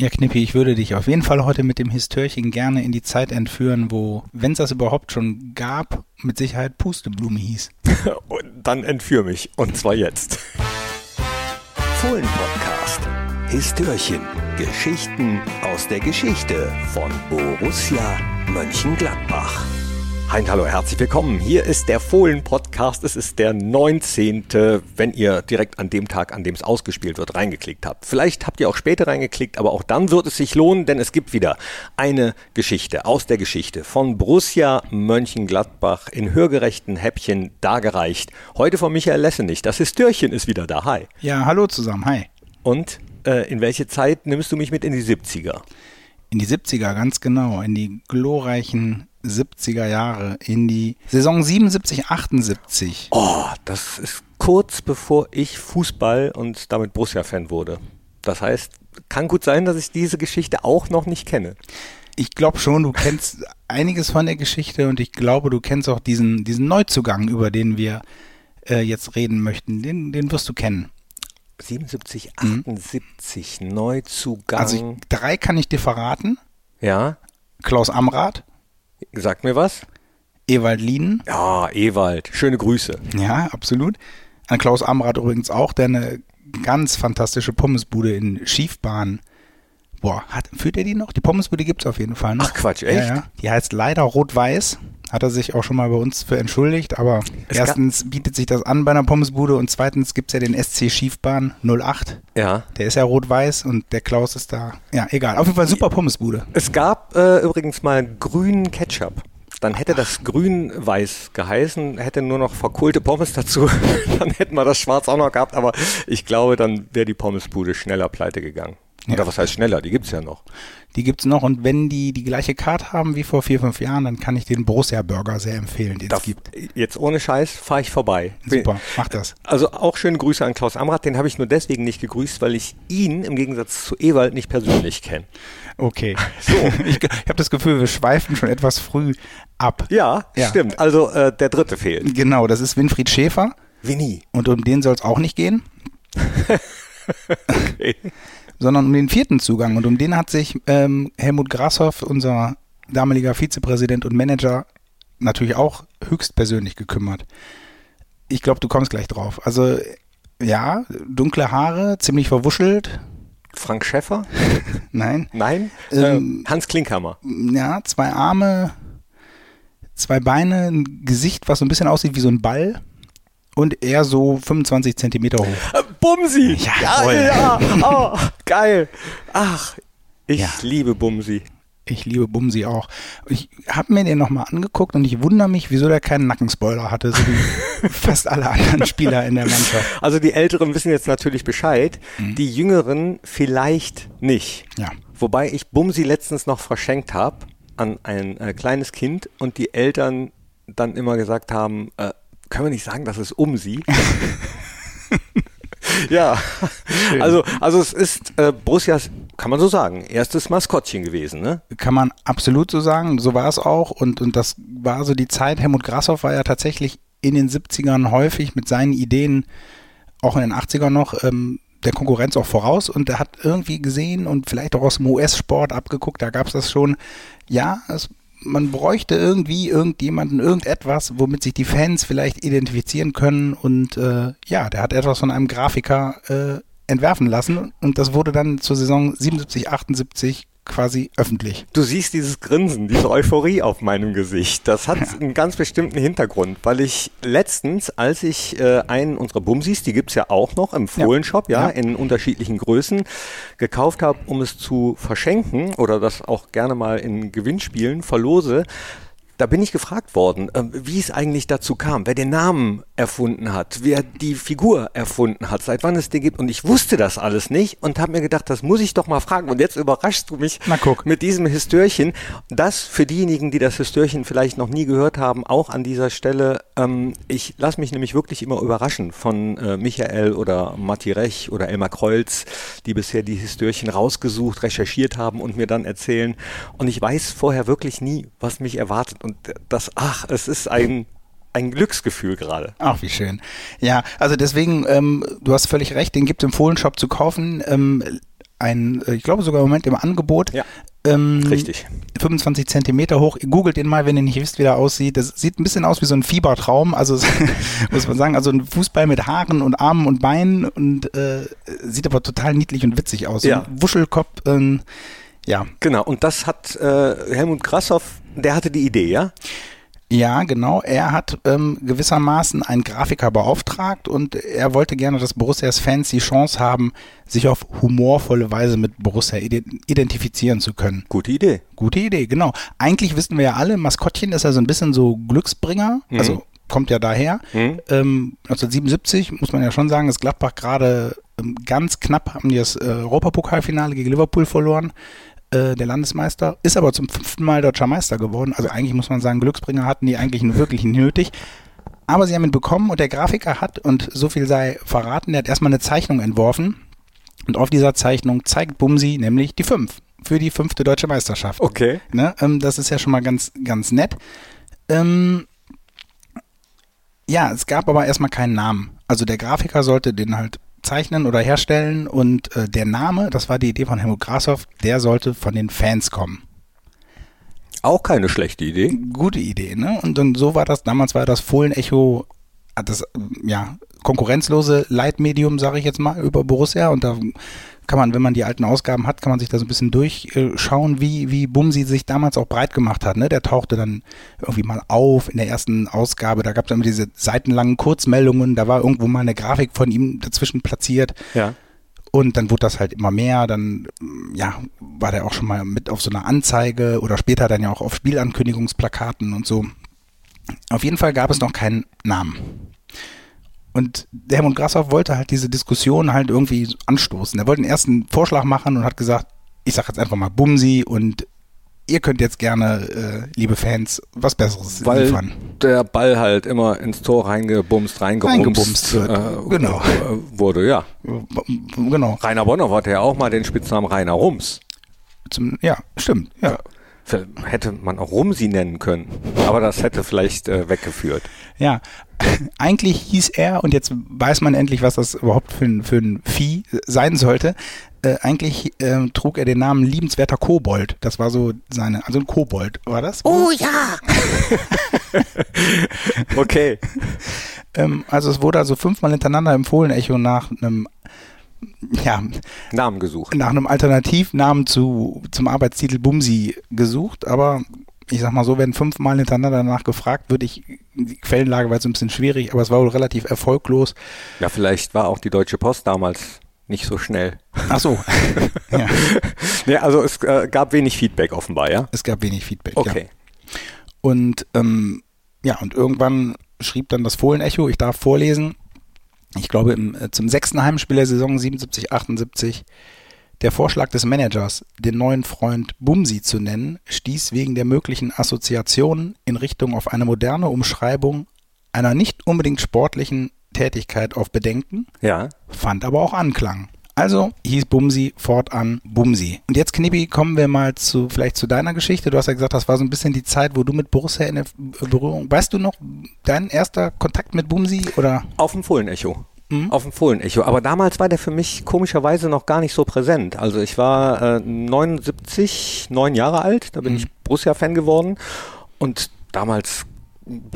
Ja, Knippi, ich würde dich auf jeden Fall heute mit dem Histörchen gerne in die Zeit entführen, wo, wenn es das überhaupt schon gab, mit Sicherheit Pusteblume hieß. Und dann entführ mich. Und zwar jetzt. Fohlen-Podcast. Histörchen. Geschichten aus der Geschichte von Borussia Mönchengladbach. Hein, hallo, herzlich willkommen. Hier ist der Fohlen-Podcast. Es ist der 19., wenn ihr direkt an dem Tag, an dem es ausgespielt wird, reingeklickt habt. Vielleicht habt ihr auch später reingeklickt, aber auch dann wird es sich lohnen, denn es gibt wieder eine Geschichte aus der Geschichte von Borussia Mönchengladbach in hörgerechten Häppchen dargereicht. Heute von Michael Lessenich. Das Histörchen ist wieder da. Hi. Ja, hallo zusammen, hi. Und äh, in welche Zeit nimmst du mich mit in die 70er? In die 70er, ganz genau, in die glorreichen 70er Jahre, in die Saison 77, 78. Oh, das ist kurz bevor ich Fußball und damit Borussia-Fan wurde. Das heißt, kann gut sein, dass ich diese Geschichte auch noch nicht kenne. Ich glaube schon, du kennst einiges von der Geschichte und ich glaube, du kennst auch diesen, diesen Neuzugang, über den wir äh, jetzt reden möchten. Den, den wirst du kennen. 77, 78, mhm. Neuzugang. Also ich, drei kann ich dir verraten. Ja. Klaus Amrath. Sagt mir was? Ewald Lienen. Ja, Ewald. Schöne Grüße. Ja, absolut. An Klaus Amrath übrigens auch, der eine ganz fantastische Pommesbude in Schiefbahn. Boah, hat, führt er die noch? Die Pommesbude gibt es auf jeden Fall noch. Ach Quatsch, echt? Ja, ja. Die heißt leider Rot-Weiß. Hat er sich auch schon mal bei uns für entschuldigt, aber es erstens bietet sich das an bei einer Pommesbude und zweitens gibt es ja den SC Schiefbahn 08. Ja. Der ist ja rot-weiß und der Klaus ist da. Ja, egal. Auf jeden Fall super Pommesbude. Es gab äh, übrigens mal grünen Ketchup dann hätte das grün-weiß geheißen, hätte nur noch verkohlte Pommes dazu, dann hätten wir das schwarz auch noch gehabt, aber ich glaube, dann wäre die Pommesbude schneller pleite gegangen. Oder ja. was heißt schneller? Die gibt es ja noch. Die gibt es noch und wenn die die gleiche Karte haben wie vor vier, fünf Jahren, dann kann ich den Borussia Burger sehr empfehlen, den es gibt. Jetzt ohne Scheiß fahre ich vorbei. Super, mach das. Also auch schöne Grüße an Klaus Amrath, den habe ich nur deswegen nicht gegrüßt, weil ich ihn im Gegensatz zu Ewald nicht persönlich kenne. Okay, so. ich, ich habe das Gefühl, wir schweifen schon etwas früh ab. Ja, ja. stimmt. Also äh, der dritte fehlt. Genau, das ist Winfried Schäfer. Winnie. Und um den soll es auch nicht gehen. okay sondern um den vierten Zugang. Und um den hat sich ähm, Helmut Grashoff, unser damaliger Vizepräsident und Manager, natürlich auch höchstpersönlich gekümmert. Ich glaube, du kommst gleich drauf. Also ja, dunkle Haare, ziemlich verwuschelt. Frank Schäffer? Nein. Nein? Ähm, Hans Klinkhammer. Ja, zwei Arme, zwei Beine, ein Gesicht, was so ein bisschen aussieht wie so ein Ball und er so 25 Zentimeter hoch. Äh, Bumsi! Ja, ja, ja. Oh, geil. Ach, ich ja. liebe Bumsi. Ich liebe Bumsi auch. Ich habe mir den nochmal angeguckt und ich wundere mich, wieso der keinen Nackenspoiler hatte, so wie fast alle anderen Spieler in der Mannschaft. Also die Älteren wissen jetzt natürlich Bescheid, mhm. die Jüngeren vielleicht nicht. Ja. Wobei ich Bumsi letztens noch verschenkt habe an ein äh, kleines Kind und die Eltern dann immer gesagt haben, äh, können wir nicht sagen, dass es um sie. ja, also, also es ist äh, Borussias, kann man so sagen, erstes Maskottchen gewesen, ne? Kann man absolut so sagen, so war es auch. Und, und das war so die Zeit, Helmut Grashoff war ja tatsächlich in den 70ern häufig mit seinen Ideen, auch in den 80ern noch, ähm, der Konkurrenz auch voraus. Und er hat irgendwie gesehen und vielleicht auch aus dem US-Sport abgeguckt, da gab es das schon, ja, es man bräuchte irgendwie irgendjemanden, irgendetwas, womit sich die Fans vielleicht identifizieren können. Und äh, ja, der hat etwas von einem Grafiker äh, entwerfen lassen und das wurde dann zur Saison 77, 78 quasi öffentlich. Du siehst dieses Grinsen, diese Euphorie auf meinem Gesicht. Das hat ja. einen ganz bestimmten Hintergrund, weil ich letztens, als ich äh, einen unserer Bumsis, die gibt es ja auch noch im Fohlenshop, ja, ja, in unterschiedlichen Größen, gekauft habe, um es zu verschenken oder das auch gerne mal in Gewinnspielen verlose, da bin ich gefragt worden, äh, wie es eigentlich dazu kam, wer den Namen erfunden hat, wer die Figur erfunden hat, seit wann es den gibt. Und ich wusste das alles nicht und habe mir gedacht, das muss ich doch mal fragen. Und jetzt überraschst du mich mit diesem Histörchen. Das für diejenigen, die das Histörchen vielleicht noch nie gehört haben, auch an dieser Stelle. Ähm, ich lasse mich nämlich wirklich immer überraschen von äh, Michael oder Matti Rech oder Elmar Kreuz, die bisher die Histörchen rausgesucht, recherchiert haben und mir dann erzählen. Und ich weiß vorher wirklich nie, was mich erwartet. Und das, ach, es ist ein ein Glücksgefühl gerade. Ach, wie schön. Ja, also deswegen, ähm, du hast völlig recht, den gibt es im Fohlenshop zu kaufen. Ähm, ein, ich glaube sogar im Moment im Angebot. Ja. Ähm, Richtig. 25 Zentimeter hoch. Googelt den mal, wenn ihr nicht wisst, wie der aussieht. Das sieht ein bisschen aus wie so ein Fiebertraum. Also muss man sagen, also ein Fußball mit Haaren und Armen und Beinen und äh, sieht aber total niedlich und witzig aus. Ja. ein Wuschelkopf. Ähm, ja, Genau, und das hat äh, Helmut Grassoff, der hatte die Idee, ja? Ja, genau. Er hat ähm, gewissermaßen einen Grafiker beauftragt und er wollte gerne, dass Borussias Fans die Chance haben, sich auf humorvolle Weise mit Borussia ide- identifizieren zu können. Gute Idee. Gute Idee, genau. Eigentlich wissen wir ja alle, Maskottchen ist ja so ein bisschen so Glücksbringer, also kommt ja daher. Mhm. Ähm, 1977 muss man ja schon sagen, ist Gladbach gerade ähm, ganz knapp, haben die das äh, Europapokalfinale gegen Liverpool verloren. Äh, der Landesmeister ist aber zum fünften Mal deutscher Meister geworden. Also eigentlich muss man sagen, Glücksbringer hatten die eigentlich nur wirklich nötig. Aber sie haben ihn bekommen und der Grafiker hat, und so viel sei verraten, der hat erstmal eine Zeichnung entworfen. Und auf dieser Zeichnung zeigt Bumsi nämlich die fünf für die fünfte deutsche Meisterschaft. Okay. Ne? Ähm, das ist ja schon mal ganz, ganz nett. Ähm, ja, es gab aber erstmal keinen Namen. Also der Grafiker sollte den halt zeichnen oder herstellen und äh, der Name, das war die Idee von Helmut Grashoff, der sollte von den Fans kommen. Auch keine schlechte Idee. Gute Idee, ne? Und dann so war das, damals war das Fohlen-Echo, das, ja, konkurrenzlose Leitmedium, sage ich jetzt mal, über Borussia und da kann man, wenn man die alten Ausgaben hat, kann man sich da so ein bisschen durchschauen, wie, wie Bumsi sich damals auch breit gemacht hat. Ne? Der tauchte dann irgendwie mal auf in der ersten Ausgabe. Da gab es immer diese seitenlangen Kurzmeldungen. Da war irgendwo mal eine Grafik von ihm dazwischen platziert. Ja. Und dann wurde das halt immer mehr. Dann, ja, war der auch schon mal mit auf so einer Anzeige oder später dann ja auch auf Spielankündigungsplakaten und so. Auf jeden Fall gab es noch keinen Namen. Und der Helmut Grashoff wollte halt diese Diskussion halt irgendwie anstoßen. Er wollte einen ersten Vorschlag machen und hat gesagt, ich sag jetzt einfach mal Bumsi und ihr könnt jetzt gerne, äh, liebe Fans, was Besseres Weil liefern. der Ball halt immer ins Tor reingebumst, Reingebumst wird, äh, genau. äh, wurde, ja. Genau. Rainer Bonhoff hatte ja auch mal den Spitznamen Rainer Rums. Zum, ja, stimmt. Ja. Hätte man auch Rumsi nennen können, aber das hätte vielleicht äh, weggeführt. Ja, eigentlich hieß er, und jetzt weiß man endlich, was das überhaupt für ein, für ein Vieh sein sollte. Äh, eigentlich äh, trug er den Namen liebenswerter Kobold. Das war so seine, also ein Kobold war das. Oh ja, Okay. Ähm, also es wurde also fünfmal hintereinander im Fohlen-Echo nach einem, ja, Namen gesucht. nach einem Alternativnamen zu, zum Arbeitstitel Bumsi gesucht, aber ich sag mal so, wenn fünfmal hintereinander danach gefragt, würde ich, die Quellenlage war jetzt ein bisschen schwierig, aber es war wohl relativ erfolglos. Ja, vielleicht war auch die Deutsche Post damals nicht so schnell. Ach so. ja, Nee, also es äh, gab wenig Feedback offenbar, ja? es gab wenig Feedback. Ja. Okay. Und ähm, ja, und irgendwann schrieb dann das Fohlen-Echo, ich darf vorlesen, ich glaube im, äh, zum sechsten Heimspiel der Saison 77, 78, der Vorschlag des Managers, den neuen Freund Bumsi zu nennen, stieß wegen der möglichen Assoziationen in Richtung auf eine moderne Umschreibung einer nicht unbedingt sportlichen Tätigkeit auf Bedenken, Ja. fand aber auch Anklang. Also hieß Bumsi fortan Bumsi. Und jetzt, Knippi, kommen wir mal zu vielleicht zu deiner Geschichte. Du hast ja gesagt, das war so ein bisschen die Zeit, wo du mit Borussia in der Berührung. Weißt du noch dein erster Kontakt mit Bumsi oder? Auf dem Fohlenecho. Auf dem Fohlenecho. Aber damals war der für mich komischerweise noch gar nicht so präsent. Also ich war äh, 79, neun Jahre alt, da bin ich Borussia-Fan geworden. Und damals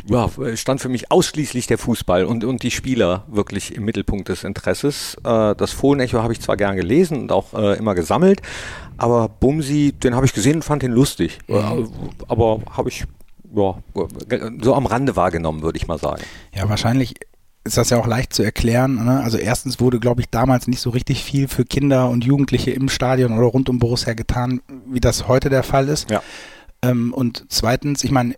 ja, stand für mich ausschließlich der Fußball und, und die Spieler wirklich im Mittelpunkt des Interesses. Äh, das Fohlenecho habe ich zwar gern gelesen und auch äh, immer gesammelt, aber Bumsi, den habe ich gesehen und fand den lustig. Äh, aber habe ich ja, so am Rande wahrgenommen, würde ich mal sagen. Ja, wahrscheinlich ist das ja auch leicht zu erklären. Ne? Also erstens wurde, glaube ich, damals nicht so richtig viel für Kinder und Jugendliche im Stadion oder rund um Borussia getan, wie das heute der Fall ist. Ja. Ähm, und zweitens, ich meine,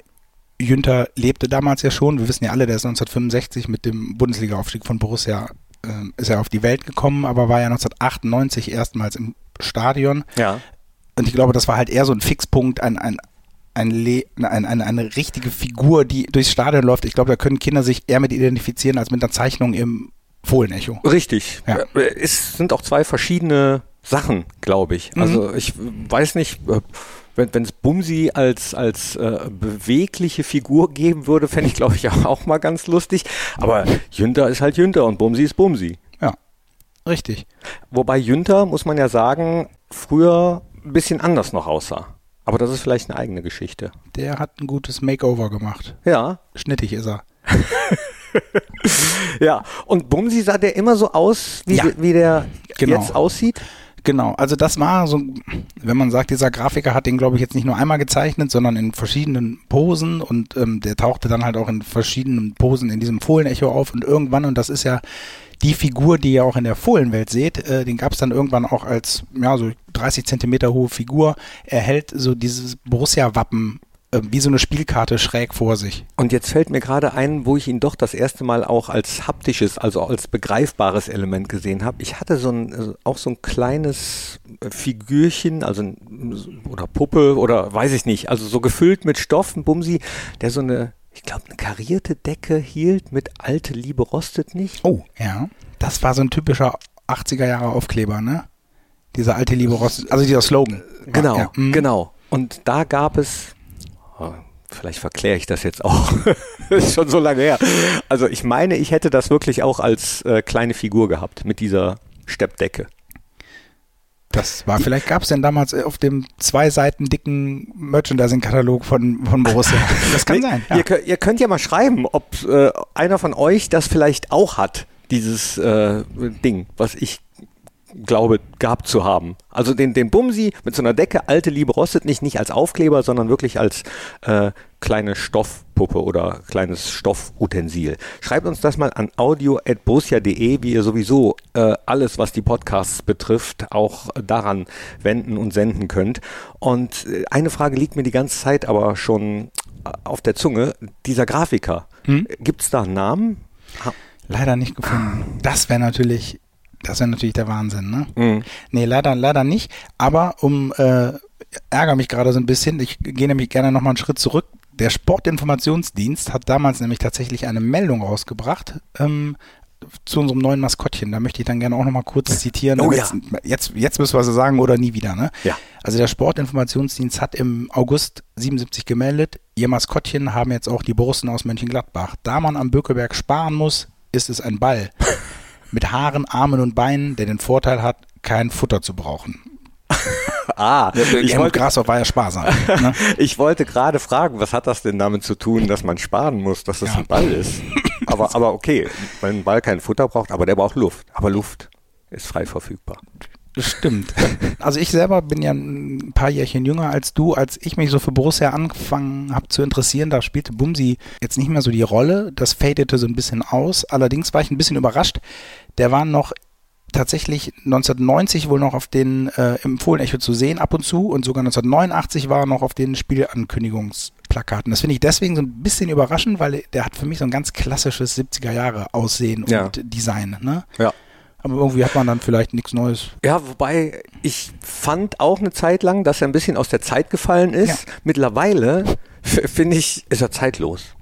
Jünter lebte damals ja schon. Wir wissen ja alle, der ist 1965 mit dem Bundesliga-Aufstieg von Borussia ähm, ist er auf die Welt gekommen, aber war ja 1998 erstmals im Stadion. Ja. Und ich glaube, das war halt eher so ein Fixpunkt, ein, ein, ein Le ein, eine, eine richtige Figur, die durchs Stadion läuft. Ich glaube, da können Kinder sich eher mit identifizieren als mit einer Zeichnung im Fohlenecho. Richtig. Ja. Äh, Es sind auch zwei verschiedene Sachen, glaube ich. Also ich weiß nicht, äh, wenn es Bumsi als, als äh, bewegliche Figur geben würde, fände ich, glaube ich, auch, auch mal ganz lustig. Aber Jünter ist halt Jünter und Bumsi ist Bumsi. Ja. Richtig. Wobei Jünter, muss man ja sagen, früher ein bisschen anders noch aussah. Aber das ist vielleicht eine eigene Geschichte. Der hat ein gutes Makeover gemacht. Ja. Schnittig ist er. ja, und Bumsi sah der immer so aus, wie, Ja. wie der Genau. jetzt aussieht? Genau, also das war so, wenn man sagt, dieser Grafiker hat den, glaube ich, jetzt nicht nur einmal gezeichnet, sondern in verschiedenen Posen und ähm, der tauchte dann halt auch in verschiedenen Posen in diesem Fohlenecho auf und irgendwann, und das ist ja die Figur, die ihr auch in der Fohlenwelt seht, äh, den gab es dann irgendwann auch als, ja, so 30 Zentimeter hohe Figur. Er hält so dieses Borussia-Wappen wie so eine Spielkarte schräg vor sich. Und jetzt fällt mir gerade ein, wo ich ihn doch das erste Mal auch als haptisches, also als begreifbares Element gesehen habe. Ich hatte so ein, äh, auch so ein kleines äh, Figürchen, also ein, oder Puppe oder weiß ich nicht, also so gefüllt mit Stoff, ein Bumsi, der so eine, ich glaube, eine karierte Decke hielt mit alte Liebe rostet nicht. Oh, ja. Das war so ein typischer 80er Jahre Aufkleber, ne? Dieser alte Liebe Rost, also dieser Slogan. Genau, Ja, mhm. genau. Und da gab es, vielleicht verkläre ich das jetzt auch, das ist schon so lange her. Also ich meine, ich hätte das wirklich auch als äh, kleine Figur gehabt mit dieser Steppdecke. Das war, vielleicht gab es denn damals äh, auf dem zwei Seiten dicken Merchandising-Katalog von, von Borussia. Das kann sein. Ja. Ihr, könnt, ihr könnt ja mal schreiben, ob äh, einer von euch das vielleicht auch hat, dieses äh, Ding, was ich glaube gehabt zu haben. Also den, den Bumsi mit so einer Decke, alte Liebe rostet nicht, nicht als Aufkleber, sondern wirklich als äh, kleine Stoffpuppe oder kleines Stoffutensil. Schreibt uns das mal an audio.borussia.de, wie ihr sowieso äh, alles, was die Podcasts betrifft, auch daran wenden und senden könnt. Und äh, eine Frage liegt mir die ganze Zeit aber schon äh, auf der Zunge. Dieser Grafiker, Hm? gibt es da einen Namen? Ha- Leider nicht gefunden. Das wäre natürlich, das wäre natürlich der Wahnsinn, ne? Mhm. Nee, leider, leider nicht. Aber um, äh, ärgere mich gerade so ein bisschen. Ich gehe nämlich gerne nochmal einen Schritt zurück. Der Sportinformationsdienst hat damals nämlich tatsächlich eine Meldung rausgebracht ähm, zu unserem neuen Maskottchen. Da möchte ich dann gerne auch nochmal kurz zitieren. Oh damit- Jetzt, jetzt müssen wir so sagen oder nie wieder, ne? Ja. Also der Sportinformationsdienst hat im August 77 gemeldet, ihr Maskottchen haben jetzt auch die Borussen aus Mönchengladbach. Da man am Bökelberg sparen muss, ist es ein Ball. Mit Haaren, Armen und Beinen, der den Vorteil hat, kein Futter zu brauchen. Ah, ich wollte, Grashoff war ja sparsam. Ne? ich wollte gerade fragen, was hat das denn damit zu tun, dass man sparen muss, dass das Ja. ein Ball ist? Aber, aber okay, weil ein Ball kein Futter braucht, aber der braucht Luft. Aber Luft ist frei verfügbar. Das stimmt. Also ich selber bin ja ein paar Jährchen jünger als du. Als ich mich so für Borussia angefangen habe zu interessieren, da spielte Bumsi jetzt nicht mehr so die Rolle. Das fadete so ein bisschen aus. Allerdings war ich ein bisschen überrascht. Der war noch tatsächlich 1990 wohl noch auf den äh, im Fohlenecho zu sehen ab und zu und sogar 1989 war er noch auf den Spielankündigungsplakaten. Das finde ich deswegen so ein bisschen überraschend, weil der hat für mich so ein ganz klassisches 70er Jahre Aussehen Ja. und Design. Ne? Ja. Aber irgendwie hat man dann vielleicht nichts Neues. Ja, wobei ich fand auch eine Zeit lang, dass er ein bisschen aus der Zeit gefallen ist. Ja. Mittlerweile finde ich, ist er zeitlos.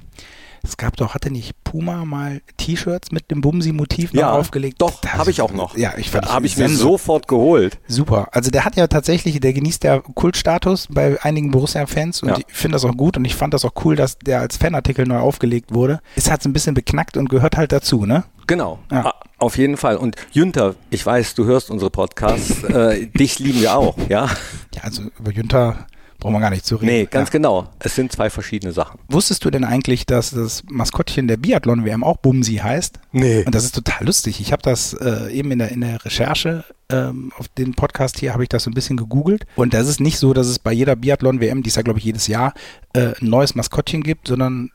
Es gab doch, hatte nicht Puma mal T-Shirts mit dem Bumsi-Motiv Ja, aufgelegt? doch, habe ich auch noch. Ja, ich fand habe ich mir sofort geholt. Super. Also der hat ja tatsächlich, der genießt ja Kultstatus bei einigen Borussia-Fans und Ja. ich finde das auch gut und ich fand das auch cool, dass der als Fanartikel neu aufgelegt wurde. Ist halt so ein bisschen beknackt und gehört halt dazu, ne? Genau, Ja. Auf jeden Fall. Und Jünter, ich weiß, du hörst unsere Podcasts, äh, dich lieben wir auch, ja? Ja, also über Jünter brauchen wir gar nicht zu reden. Nee, ganz ja. genau. Es sind zwei verschiedene Sachen. Wusstest du denn eigentlich, dass das Maskottchen der Biathlon-WM auch Bumsi heißt? Nee. Und das ist total lustig. Ich habe das äh, eben in der, in der Recherche ähm, auf den Podcast hier, habe ich das so ein bisschen gegoogelt. Und das ist nicht so, dass es bei jeder Biathlon-WM, die ist ja, glaube ich, jedes Jahr, äh, ein neues Maskottchen gibt, sondern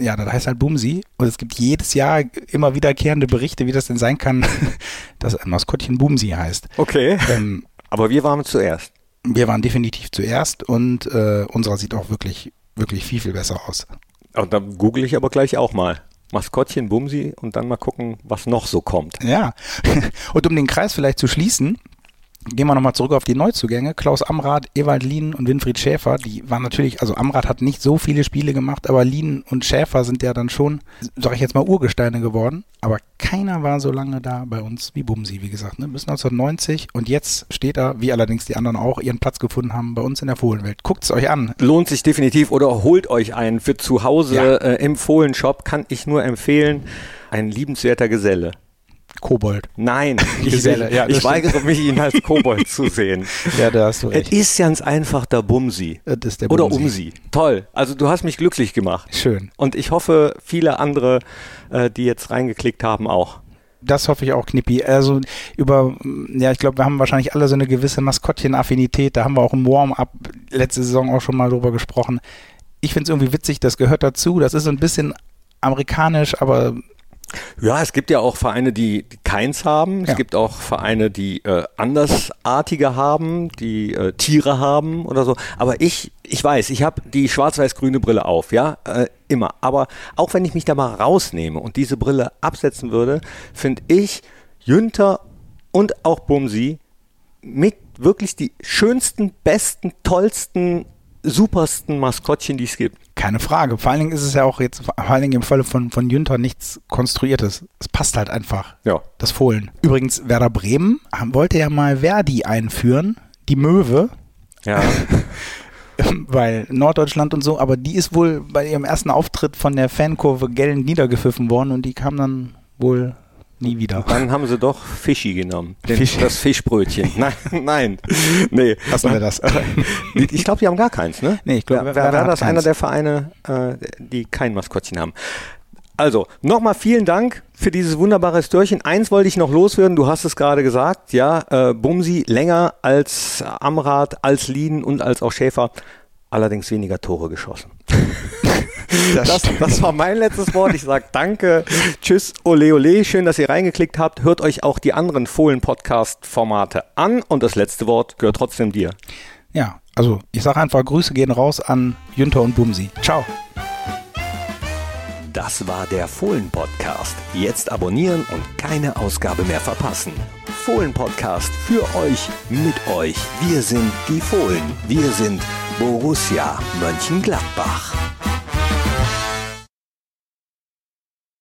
ja, das heißt halt Bumsi. Und es gibt jedes Jahr immer wiederkehrende Berichte, wie das denn sein kann, dass ein Maskottchen Bumsi heißt. Okay. Ähm, Aber wir waren zuerst. Wir waren definitiv zuerst und äh, unserer sieht auch wirklich, wirklich viel, viel besser aus. Und dann google ich aber gleich auch mal. Maskottchen, Bumsi und dann mal gucken, was noch so kommt. Ja. Und um den Kreis vielleicht zu schließen, gehen wir nochmal zurück auf die Neuzugänge. Klaus Amrath, Ewald Lien und Winfried Schäfer, die waren natürlich, also Amrath hat nicht so viele Spiele gemacht, aber Lien und Schäfer sind ja dann schon, sag ich jetzt mal, Urgesteine geworden. Aber keiner war so lange da bei uns wie Bumsi, wie gesagt, ne? bis 1990. Und jetzt steht er, wie allerdings die anderen auch, ihren Platz gefunden haben bei uns in der Fohlenwelt. Guckt es euch an. Lohnt sich definitiv oder holt euch einen für zu Hause Ja. äh, im Fohlenshop, kann ich nur empfehlen. Ein liebenswerter Geselle. Kobold. Nein, ich, Geselle, ja, das ich weigere mich, ihn als Kobold zu sehen. Ja, da hast du Es recht. ist ganz einfach der Bumsi. Das ist der Oder Bumsi. Umsi. Toll. Also du hast mich glücklich gemacht. Schön. Und ich hoffe, viele andere, äh, die jetzt reingeklickt haben, auch. Das hoffe ich auch, Knippi. Also über, ja, ich glaube, wir haben wahrscheinlich alle so eine gewisse Maskottchen-Affinität. Da haben wir auch im Warm-up letzte Saison auch schon mal drüber gesprochen. Ich finde es irgendwie witzig, das gehört dazu. Das ist so ein bisschen amerikanisch, aber Ja, es gibt ja auch Vereine, die, die keins haben. Es Ja. gibt auch Vereine, die äh, andersartige haben, die äh, Tiere haben oder so. Aber ich, ich weiß, ich habe die schwarz-weiß-grüne Brille auf, ja, äh, immer. Aber auch wenn ich mich da mal rausnehme und diese Brille absetzen würde, finde ich Jünter und auch Bumsi mit wirklich die schönsten, besten, tollsten, supersten Maskottchen, die es gibt. keine Frage. Vor allen Dingen ist es ja auch jetzt, vor allen Dingen im Falle von, von Jünter nichts Konstruiertes. Es passt halt einfach. Ja. Das Fohlen. Übrigens, Werder Bremen wollte ja mal Verdi einführen, die Möwe, Ja. weil Norddeutschland und so, aber die ist wohl bei ihrem ersten Auftritt von der Fankurve gellend niedergepfiffen worden und die kam dann wohl nie wieder. Dann haben sie doch Fischi genommen. Den, Fischi. Das Fischbrötchen. Nein, nein. Nee. Lassen wir das. Ich glaube, die haben gar keins, ne? Nee, ich glaube, Wer, wer hat das einer keins. der Vereine, äh, die kein Maskottchen haben. Also, nochmal vielen Dank für dieses wunderbare Störchen. Eins wollte ich noch loswerden, du hast es gerade gesagt, ja, äh, Bumsi länger als Amrad, als Lien und als auch Schäfer, allerdings weniger Tore geschossen. Das, das war mein letztes Wort. Ich sage danke, tschüss, ole ole, schön, dass ihr reingeklickt habt. Hört euch auch die anderen Fohlen-Podcast-Formate an und das letzte Wort gehört trotzdem dir. Ja, also ich sage einfach, Grüße gehen raus an Jünter und Bumsi. Ciao. Das war der Fohlen-Podcast. Jetzt abonnieren und keine Ausgabe mehr verpassen. Fohlen-Podcast für euch, mit euch. Wir sind die Fohlen. Wir sind Borussia Mönchengladbach.